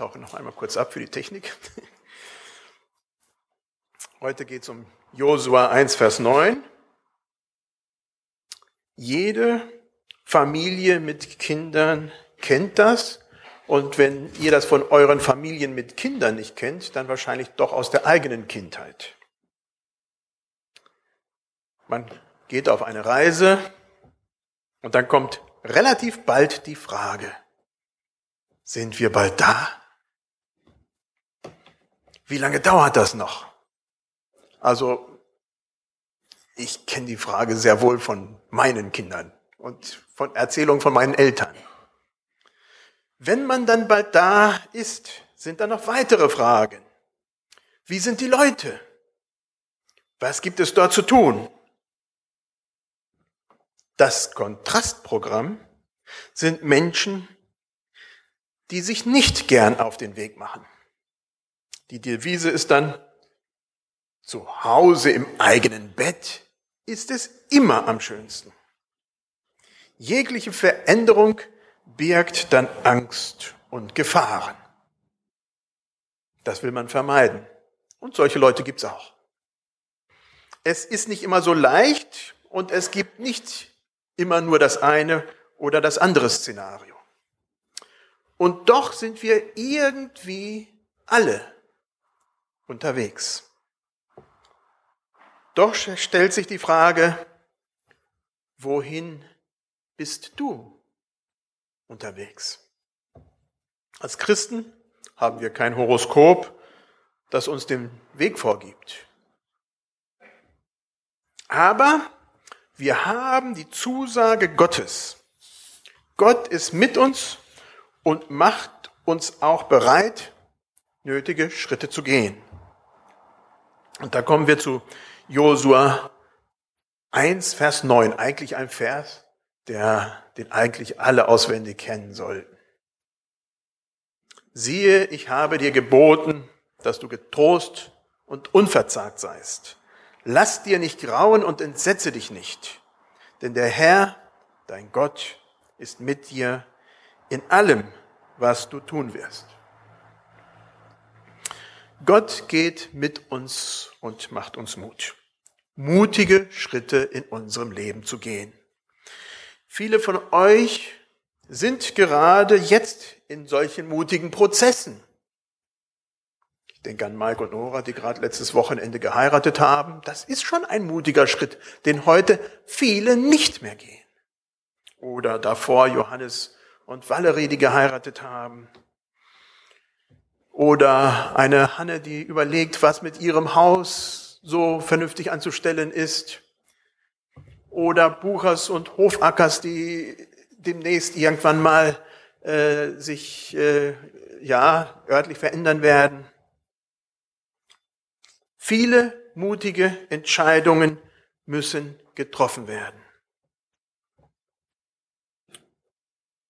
tauche noch einmal kurz ab für die Technik. Heute geht es um Josua 1, Vers 9. Jede Familie mit Kindern kennt das. Und wenn ihr das von euren Familien mit Kindern nicht kennt, dann wahrscheinlich doch aus der eigenen Kindheit. Man geht auf eine Reise und dann kommt relativ bald die Frage, sind wir bald da? Wie lange dauert das noch? Also, ich kenne die Frage sehr wohl von meinen Kindern und von Erzählungen von meinen Eltern. Wenn man dann bald da ist, sind da noch weitere Fragen. Wie sind die Leute? Was gibt es dort zu tun? Das Kontrastprogramm sind Menschen, die sich nicht gern auf den Weg machen. Die Devise ist dann, zu Hause im eigenen Bett ist es immer am schönsten. Jegliche Veränderung birgt dann Angst und Gefahren. Das will man vermeiden. Und solche Leute gibt's auch. Es ist nicht immer so leicht und es gibt nicht immer nur das eine oder das andere Szenario. Und doch sind wir irgendwie alle unterwegs. Doch stellt sich die Frage, wohin bist du unterwegs? Als Christen haben wir kein Horoskop, das uns den Weg vorgibt. Aber wir haben die Zusage Gottes. Gott ist mit uns und macht uns auch bereit, nötige Schritte zu gehen. Und da kommen wir zu Josua 1, Vers 9. Eigentlich ein Vers, der, den eigentlich alle auswendig kennen sollten. Siehe, ich habe dir geboten, dass du getrost und unverzagt seist. Lass dir nicht grauen und entsetze dich nicht, denn der Herr, dein Gott, ist mit dir in allem, was du tun wirst. Gott geht mit uns und macht uns Mut. Mutige Schritte in unserem Leben zu gehen. Viele von euch sind gerade jetzt in solchen mutigen Prozessen. Ich denke an Mike und Nora, die gerade letztes Wochenende geheiratet haben. Das ist schon ein mutiger Schritt, den heute viele nicht mehr gehen. Oder davor Johannes und Valerie, die geheiratet haben. Oder eine Hanne, die überlegt, was mit ihrem Haus so vernünftig anzustellen ist. Oder Buchers und Hofackers, die demnächst irgendwann mal äh, sich äh, ja örtlich verändern werden. Viele mutige Entscheidungen müssen getroffen werden.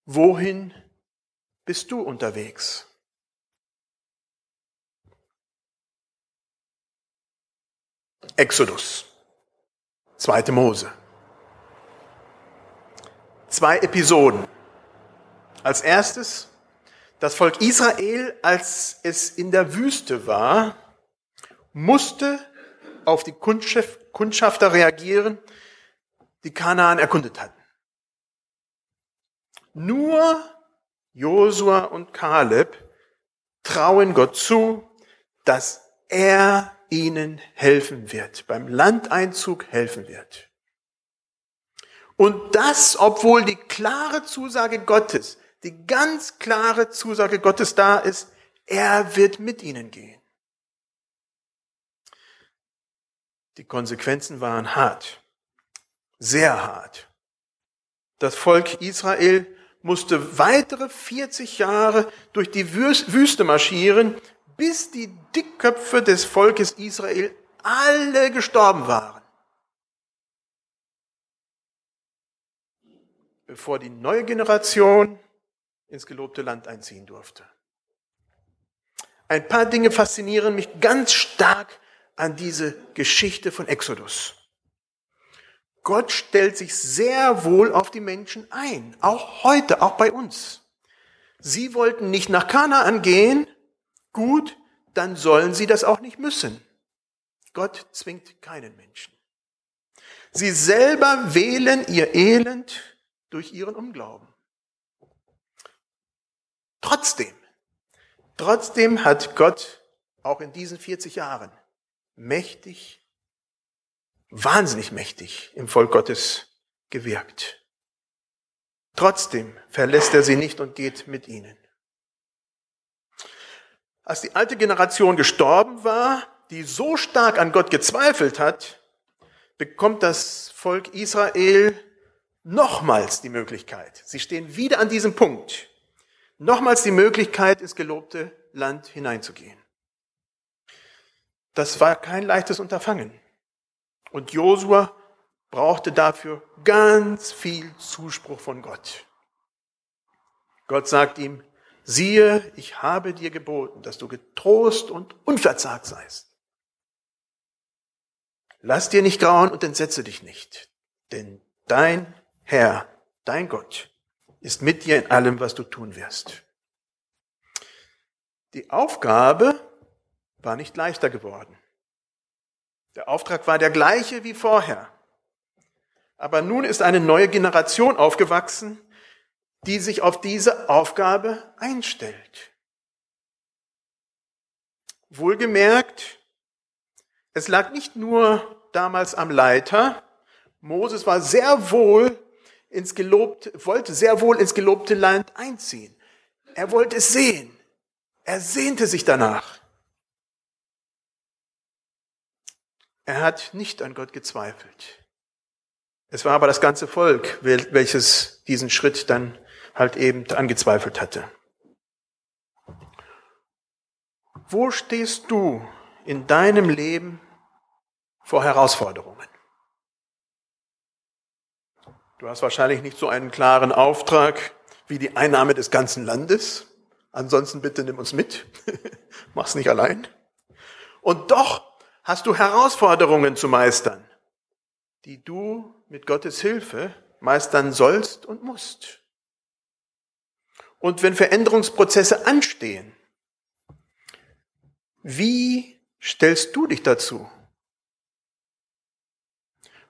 Wohin bist du unterwegs? Exodus, zweite Mose. Zwei Episoden. Als erstes das Volk Israel, als es in der Wüste war, musste auf die Kundschafter reagieren, die Kanaan erkundet hatten. Nur Josua und Kaleb trauen Gott zu, dass er ihnen helfen wird, beim Landeinzug helfen wird. Und das, obwohl die klare Zusage Gottes, die ganz klare Zusage Gottes da ist, er wird mit ihnen gehen. Die Konsequenzen waren hart, sehr hart. Das Volk Israel musste weitere 40 Jahre durch die Wüste marschieren, bis die Dickköpfe des Volkes Israel alle gestorben waren. Bevor die neue Generation ins gelobte Land einziehen durfte. Ein paar Dinge faszinieren mich ganz stark an diese Geschichte von Exodus. Gott stellt sich sehr wohl auf die Menschen ein, auch heute, auch bei uns. Sie wollten nicht nach Kanaan gehen. Gut, dann sollen sie das auch nicht müssen. Gott zwingt keinen Menschen. Sie selber wählen ihr Elend durch ihren Unglauben. Trotzdem, trotzdem hat Gott auch in diesen 40 Jahren mächtig, wahnsinnig mächtig im Volk Gottes gewirkt. Trotzdem verlässt er sie nicht und geht mit ihnen. Als die alte Generation gestorben war, die so stark an Gott gezweifelt hat, bekommt das Volk Israel nochmals die Möglichkeit. Sie stehen wieder an diesem Punkt. Nochmals die Möglichkeit, ins gelobte Land hineinzugehen. Das war kein leichtes Unterfangen. Und Josua brauchte dafür ganz viel Zuspruch von Gott. Gott sagt ihm, siehe, ich habe dir geboten, dass du getrost und unverzagt seist. Lass dir nicht grauen und entsetze dich nicht, denn dein Herr, dein Gott, ist mit dir in allem, was du tun wirst. Die Aufgabe war nicht leichter geworden. Der Auftrag war der gleiche wie vorher. Aber nun ist eine neue Generation aufgewachsen, die sich auf diese Aufgabe einstellt. Wohlgemerkt, es lag nicht nur damals am Leiter. Moses war sehr wohl ins gelobte, wollte sehr wohl ins gelobte Land einziehen. Er wollte es sehen. Er sehnte sich danach. Er hat nicht an Gott gezweifelt. Es war aber das ganze Volk, welches diesen Schritt dann halt eben angezweifelt hatte. Wo stehst du in deinem Leben vor Herausforderungen. Du hast wahrscheinlich nicht so einen klaren Auftrag wie die Einnahme des ganzen Landes. Ansonsten bitte nimm uns mit. Mach's nicht allein. Und doch hast du Herausforderungen zu meistern, die du mit Gottes Hilfe meistern sollst und musst. Und wenn Veränderungsprozesse anstehen, wie stellst du dich dazu?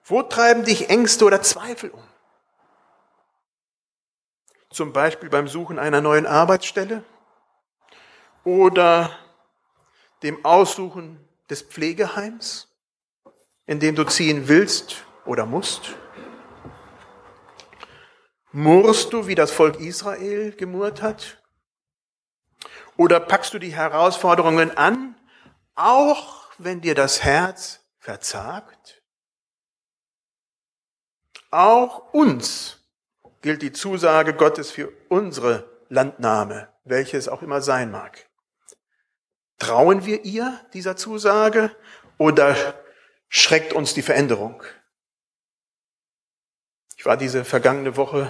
Wo treiben dich Ängste oder Zweifel um? Zum Beispiel beim Suchen einer neuen Arbeitsstelle oder dem Aussuchen des Pflegeheims, in dem du ziehen willst oder musst? Murrst du, wie das Volk Israel gemurrt hat? Oder packst du die Herausforderungen an, auch wenn dir das Herz verzagt? Auch uns gilt die Zusage Gottes für unsere Landnahme, welche es auch immer sein mag. Trauen wir ihr dieser Zusage oder schreckt uns die Veränderung? Ich war diese vergangene Woche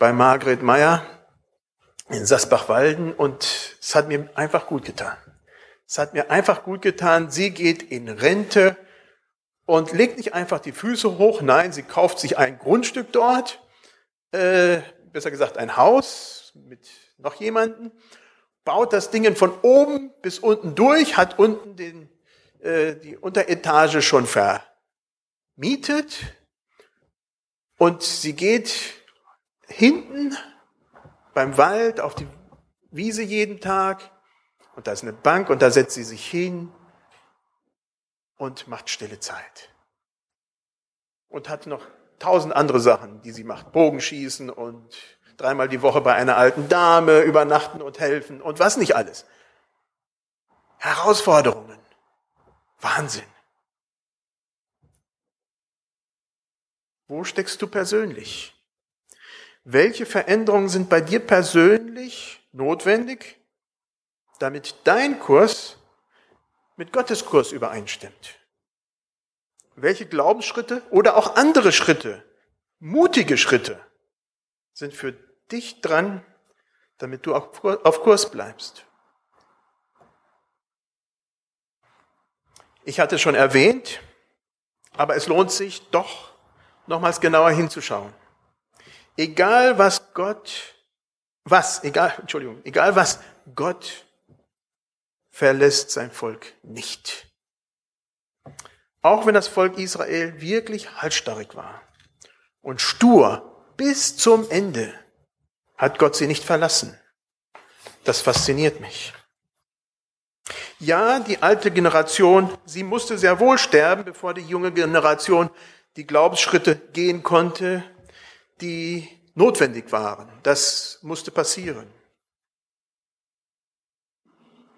bei Margret Meyer in Sasbach-Walden und es hat mir einfach gut getan. Es hat mir einfach gut getan. Sie geht in Rente und legt nicht einfach die Füße hoch. Nein, sie kauft sich ein Grundstück dort, äh, besser gesagt ein Haus mit noch jemanden, baut das Ding von oben bis unten durch, hat unten den, äh, die Unteretage schon vermietet und sie geht hinten beim Wald auf die Wiese jeden Tag und da ist eine Bank und da setzt sie sich hin und macht stille Zeit. Und hat noch tausend andere Sachen, die sie macht. Bogenschießen und dreimal die Woche bei einer alten Dame übernachten und helfen und was nicht alles. Herausforderungen. Wahnsinn. Wo steckst du persönlich? Welche Veränderungen sind bei dir persönlich notwendig, damit dein Kurs mit Gottes Kurs übereinstimmt. Welche Glaubensschritte oder auch andere Schritte, mutige Schritte sind für dich dran, damit du auf Kurs bleibst? Ich hatte schon erwähnt, aber es lohnt sich doch nochmals genauer hinzuschauen. Egal was Gott was, egal, Entschuldigung, egal was, Gott verlässt sein Volk nicht. Auch wenn das Volk Israel wirklich halsstarrig war und stur bis zum Ende, hat Gott sie nicht verlassen. Das fasziniert mich. Ja, die alte Generation, sie musste sehr wohl sterben, bevor die junge Generation die Glaubensschritte gehen konnte, die notwendig waren. Das musste passieren.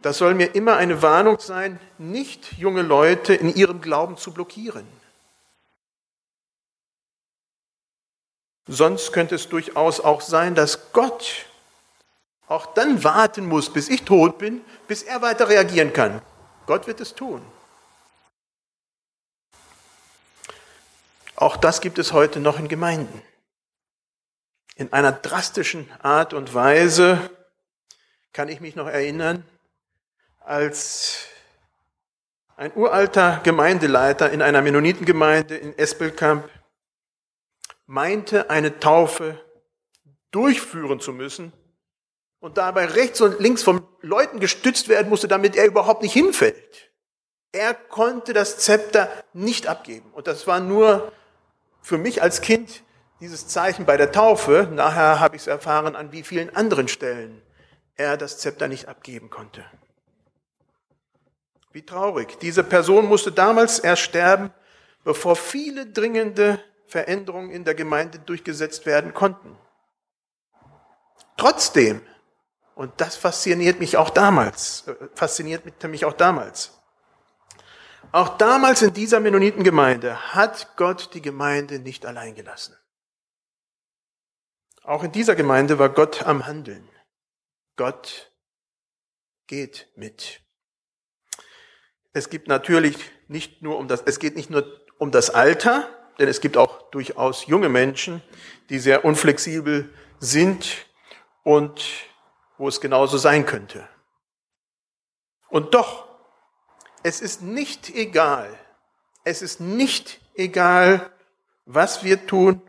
Das soll mir immer eine Warnung sein, nicht junge Leute in ihrem Glauben zu blockieren. Sonst könnte es durchaus auch sein, dass Gott auch dann warten muss, bis ich tot bin, bis er weiter reagieren kann. Gott wird es tun. Auch das gibt es heute noch in Gemeinden. In einer drastischen Art und Weise kann ich mich noch erinnern, als ein uralter Gemeindeleiter in einer Mennonitengemeinde in Espelkamp meinte, eine Taufe durchführen zu müssen und dabei rechts und links von Leuten gestützt werden musste, damit er überhaupt nicht hinfällt. Er konnte das Zepter nicht abgeben. Und das war nur für mich als Kind dieses Zeichen bei der Taufe. Nachher habe ich es erfahren, an wie vielen anderen Stellen er das Zepter nicht abgeben konnte. Wie traurig. Diese Person musste damals erst sterben, bevor viele dringende Veränderungen in der Gemeinde durchgesetzt werden konnten. Trotzdem, und das fasziniert mich auch damals, äh, fasziniert mich auch damals. Auch damals in dieser Mennonitengemeinde hat Gott die Gemeinde nicht allein gelassen. Auch in dieser Gemeinde war Gott am Handeln. Gott geht mit. Es gibt natürlich nicht nur um das, es geht nicht nur um das Alter, denn es gibt auch durchaus junge Menschen, die sehr unflexibel sind und wo es genauso sein könnte. Und doch, es ist nicht egal, es ist nicht egal, was wir tun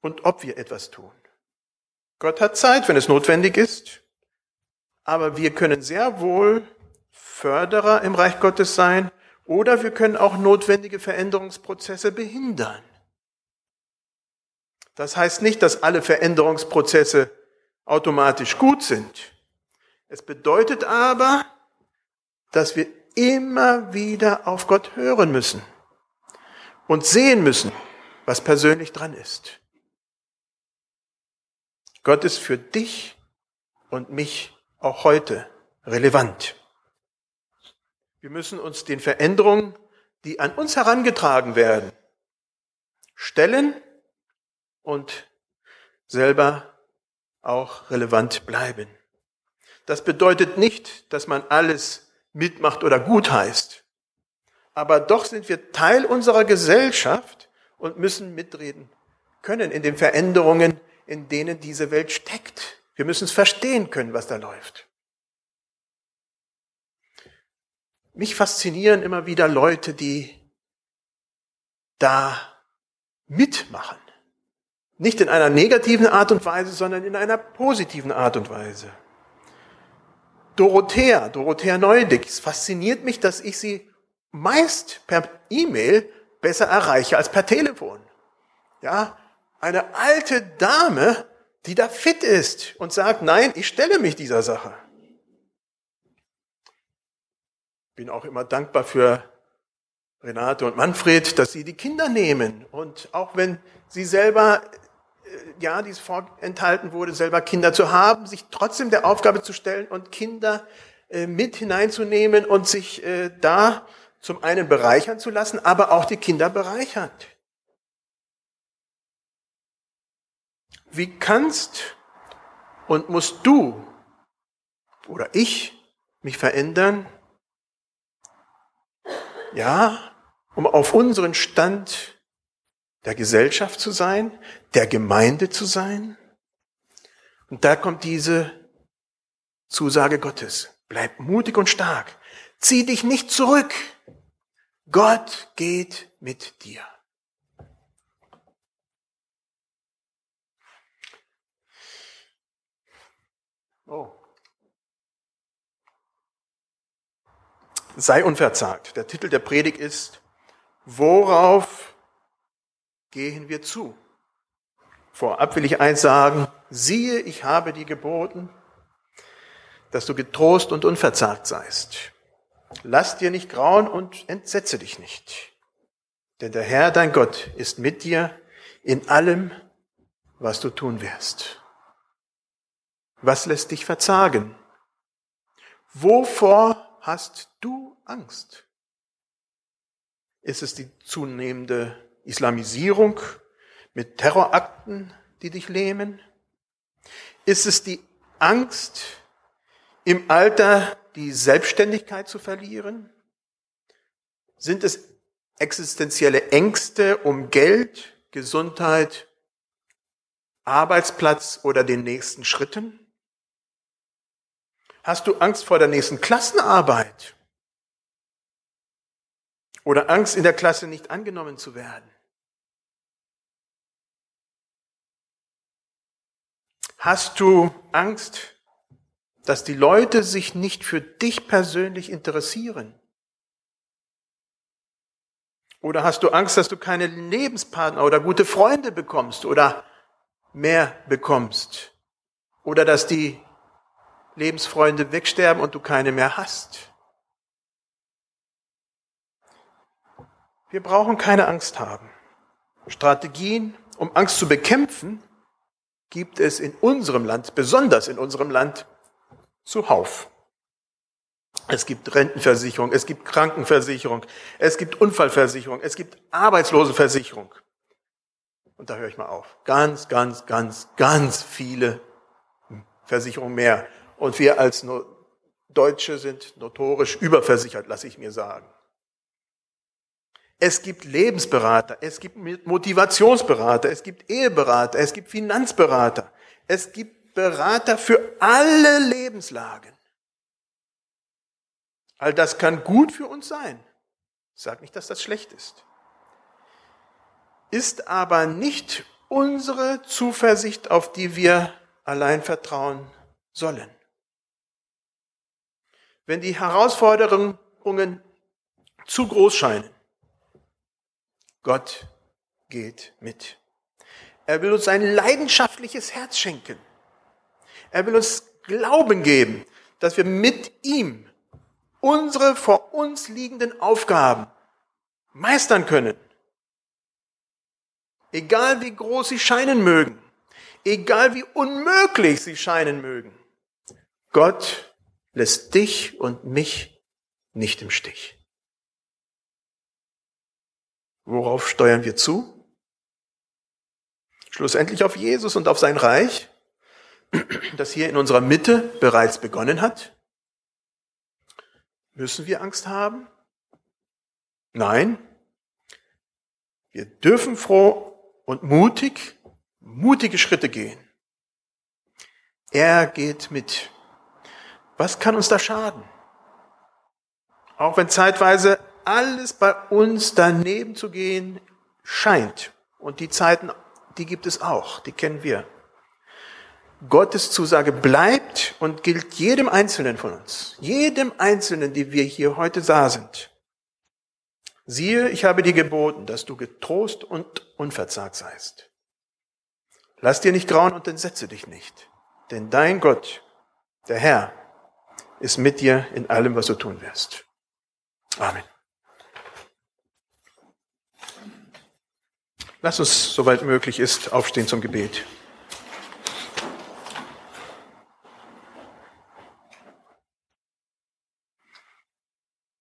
und ob wir etwas tun. Gott hat Zeit, wenn es notwendig ist, aber wir können sehr wohl Förderer im Reich Gottes sein oder wir können auch notwendige Veränderungsprozesse behindern. Das heißt nicht, dass alle Veränderungsprozesse automatisch gut sind. Es bedeutet aber, dass wir immer wieder auf Gott hören müssen und sehen müssen, was persönlich dran ist. Gott ist für dich und mich auch heute relevant. Wir müssen uns den Veränderungen, die an uns herangetragen werden, stellen und selber auch relevant bleiben. Das bedeutet nicht, dass man alles mitmacht oder gut heißt. Aber doch sind wir Teil unserer Gesellschaft und müssen mitreden können in den Veränderungen, in denen diese Welt steckt. Wir müssen es verstehen können, was da läuft. Mich faszinieren immer wieder Leute, die da mitmachen. Nicht in einer negativen Art und Weise, sondern in einer positiven Art und Weise. Dorothea, Dorothea Neudick, es fasziniert mich, dass ich sie meist per E-Mail besser erreiche als per Telefon. Ja, eine alte Dame, die da fit ist und sagt, nein, ich stelle mich dieser Sache. bin auch immer dankbar für Renate und Manfred, dass sie die Kinder nehmen. Und auch wenn sie selber, ja, dies vorenthalten wurde, selber Kinder zu haben, sich trotzdem der Aufgabe zu stellen und Kinder äh, mit hineinzunehmen und sich äh, da zum einen bereichern zu lassen, aber auch die Kinder bereichert. Wie kannst und musst du oder ich mich verändern, ja, um auf unseren Stand der Gesellschaft zu sein, der Gemeinde zu sein. Und da kommt diese Zusage Gottes. Bleib mutig und stark. Zieh dich nicht zurück. Gott geht mit dir. Oh. Sei unverzagt. Der Titel der Predigt ist, worauf gehen wir zu? Vorab will ich eins sagen, siehe, ich habe dir geboten, dass du getrost und unverzagt seist. Lass dir nicht grauen und entsetze dich nicht. Denn der Herr, dein Gott, ist mit dir in allem, was du tun wirst. Was lässt dich verzagen? Wovor hast du Angst? Ist es die zunehmende Islamisierung mit Terrorakten, die dich lähmen? Ist es die Angst, im Alter die Selbstständigkeit zu verlieren? Sind es existenzielle Ängste um Geld, Gesundheit, Arbeitsplatz oder den nächsten Schritten? Hast du Angst vor der nächsten Klassenarbeit? Oder Angst in der Klasse nicht angenommen zu werden? Hast du Angst, dass die Leute sich nicht für dich persönlich interessieren? Oder hast du Angst, dass du keine Lebenspartner oder gute Freunde bekommst oder mehr bekommst? Oder dass die Lebensfreunde wegsterben und du keine mehr hast? Wir brauchen keine Angst haben. Strategien, um Angst zu bekämpfen, gibt es in unserem Land, besonders in unserem Land, zuhauf. Es gibt Rentenversicherung, es gibt Krankenversicherung, es gibt Unfallversicherung, es gibt Arbeitslosenversicherung. Und da höre ich mal auf. Ganz, ganz, ganz, ganz viele Versicherungen mehr. Und wir als Deutsche sind notorisch überversichert, lasse ich mir sagen. Es gibt Lebensberater, es gibt Motivationsberater, es gibt Eheberater, es gibt Finanzberater, es gibt Berater für alle Lebenslagen. All das kann gut für uns sein. Sage nicht, dass das schlecht ist. Ist aber nicht unsere Zuversicht, auf die wir allein vertrauen sollen. Wenn die Herausforderungen zu groß scheinen, Gott geht mit. Er will uns ein leidenschaftliches Herz schenken. Er will uns Glauben geben, dass wir mit ihm unsere vor uns liegenden Aufgaben meistern können. Egal wie groß sie scheinen mögen, egal wie unmöglich sie scheinen mögen, Gott lässt dich und mich nicht im Stich. Worauf steuern wir zu? Schlussendlich auf Jesus und auf sein Reich, das hier in unserer Mitte bereits begonnen hat. Müssen wir Angst haben? Nein. Wir dürfen froh und mutig, mutige Schritte gehen. Er geht mit. Was kann uns da schaden? Auch wenn zeitweise alles bei uns daneben zu gehen scheint. Und die Zeiten, die gibt es auch, die kennen wir. Gottes Zusage bleibt und gilt jedem Einzelnen von uns, jedem Einzelnen, die wir hier heute da sind. Siehe, ich habe dir geboten, dass du getrost und unverzagt seist. Lass dir nicht grauen und entsetze dich nicht, denn dein Gott, der Herr, ist mit dir in allem, was du tun wirst. Amen. Lass uns, soweit möglich ist, aufstehen zum Gebet.